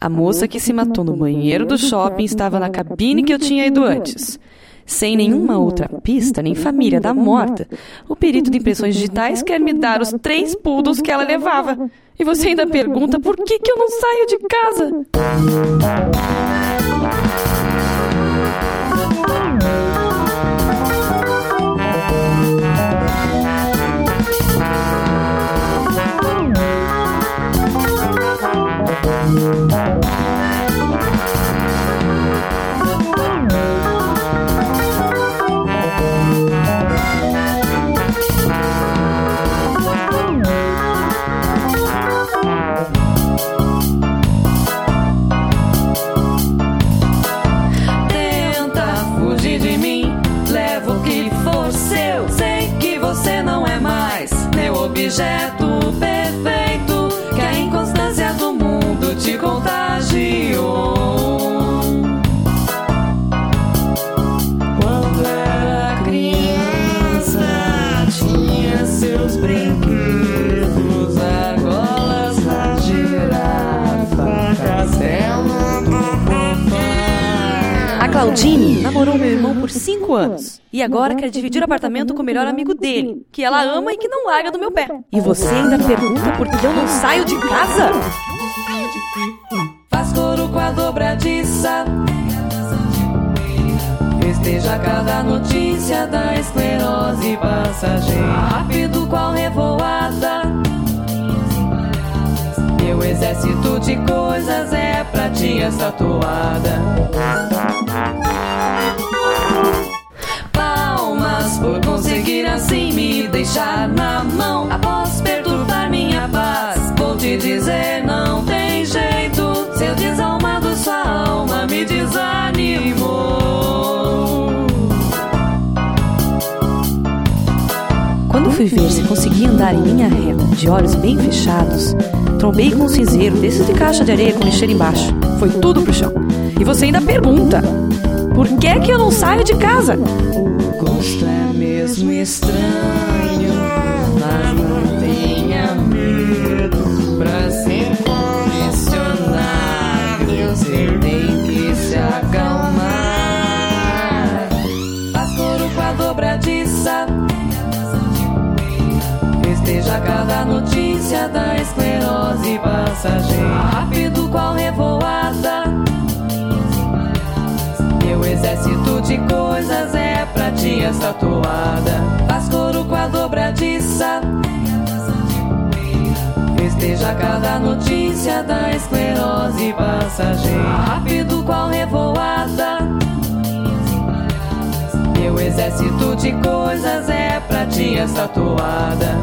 A moça que se matou no banheiro do shopping estava na cabine que eu tinha ido antes. Sem nenhuma outra pista, nem família da morta, o perito de impressões digitais quer me dar os três pudos que ela levava. E você ainda pergunta por que, que eu não saio de casa? Que for seu. Sei que você não é mais meu objeto A Claudine namorou meu irmão por cinco anos. E agora quer dividir o apartamento com o melhor amigo dele, que ela ama e que não larga do meu pé. E você ainda pergunta por que eu não saio de casa? Faz coro com a dobradiça. Festeja cada notícia da esclerose passageira. Rápido qual revoada. Meu exército de coisas é pra ti essa toada. Fui ver se conseguia andar em linha reta, de olhos bem fechados, trombei com um cinzeiro desses de caixa de areia com lixeira embaixo. Foi tudo pro chão. E você ainda pergunta: por que que eu não saio de casa? O gosto é mesmo estranho, mas não tenha medo Festeja cada notícia da esclerose passageira. Rápido qual revoada. Meu exército de coisas é pra ti essa toada. Faz coro com a dobradiça. Festeja cada notícia da esclerose passageira. Rápido qual revoada. Exército de coisas é pra ti essa toada.